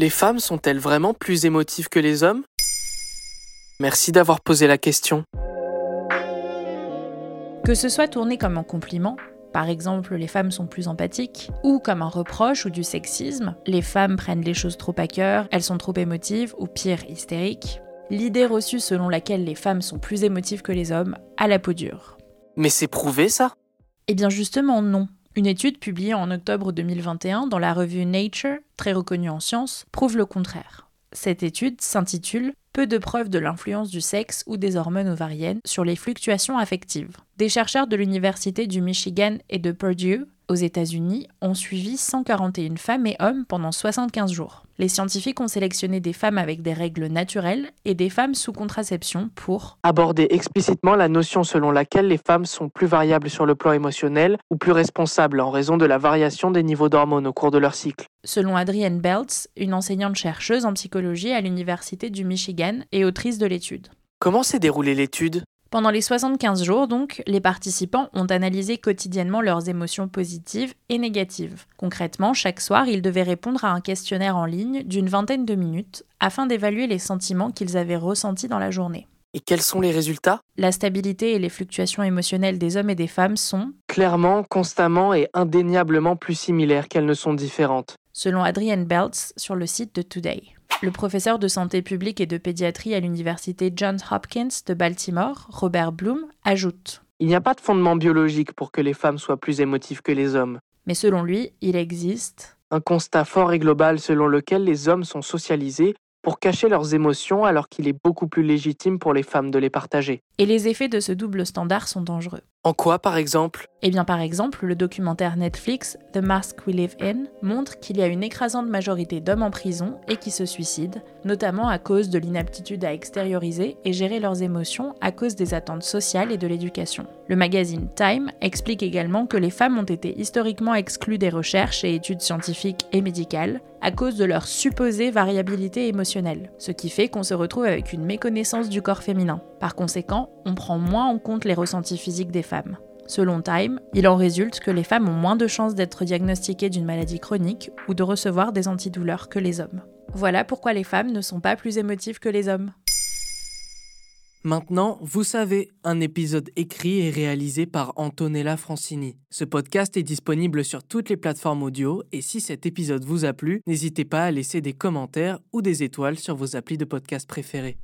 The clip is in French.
Les femmes sont-elles vraiment plus émotives que les hommes? Merci d'avoir posé la question. Que ce soit tourné comme un compliment, par exemple les femmes sont plus empathiques, ou comme un reproche ou du sexisme, les femmes prennent les choses trop à cœur, elles sont trop émotives, ou pire, hystériques, l'idée reçue selon laquelle les femmes sont plus émotives que les hommes a la peau dure. Mais c'est prouvé ça? Eh bien justement non. Une étude publiée en octobre 2021 dans la revue Nature, très reconnue en sciences, prouve le contraire. Cette étude s'intitule Peu de preuves de l'influence du sexe ou des hormones ovariennes sur les fluctuations affectives. Des chercheurs de l'Université du Michigan et de Purdue aux États-Unis ont suivi 141 femmes et hommes pendant 75 jours. Les scientifiques ont sélectionné des femmes avec des règles naturelles et des femmes sous contraception pour aborder explicitement la notion selon laquelle les femmes sont plus variables sur le plan émotionnel ou plus responsables en raison de la variation des niveaux d'hormones au cours de leur cycle. Selon Adrienne Beltz, une enseignante chercheuse en psychologie à l'Université du Michigan et autrice de l'étude. Comment s'est déroulée l'étude? Pendant les 75 jours, donc, les participants ont analysé quotidiennement leurs émotions positives et négatives. Concrètement, chaque soir, ils devaient répondre à un questionnaire en ligne d'une vingtaine de minutes afin d'évaluer les sentiments qu'ils avaient ressentis dans la journée. Et quels sont les résultats? La stabilité et les fluctuations émotionnelles des hommes et des femmes sont clairement, constamment et indéniablement plus similaires qu'elles ne sont différentes. Selon Adrienne Beltz sur le site de Today. Le professeur de santé publique et de pédiatrie à l'université Johns Hopkins de Baltimore, Robert Bloom, ajoute Il n'y a pas de fondement biologique pour que les femmes soient plus émotives que les hommes. Mais selon lui, il existe un constat fort et global selon lequel les hommes sont socialisés pour cacher leurs émotions alors qu'il est beaucoup plus légitime pour les femmes de les partager. Et les effets de ce double standard sont dangereux. En quoi, par exemple? Eh bien, par exemple, le documentaire Netflix The Mask We Live In montre qu'il y a une écrasante majorité d'hommes en prison et qui se suicident, notamment à cause de l'inaptitude à extérioriser et gérer leurs émotions à cause des attentes sociales et de l'éducation. Le magazine Time explique également que les femmes ont été historiquement exclues des recherches et études scientifiques et médicales à cause de leur supposée variabilité émotionnelle, ce qui fait qu'on se retrouve avec une méconnaissance du corps féminin. Par conséquent, on prend moins en compte les ressentis physiques des femmes. Selon Time, il en résulte que les femmes ont moins de chances d'être diagnostiquées d'une maladie chronique ou de recevoir des antidouleurs que les hommes. Voilà pourquoi les femmes ne sont pas plus émotives que les hommes. Maintenant, vous savez, un épisode écrit et réalisé par Antonella Francini. Ce podcast est disponible sur toutes les plateformes audio et si cet épisode vous a plu, n'hésitez pas à laisser des commentaires ou des étoiles sur vos applis de podcast préférés.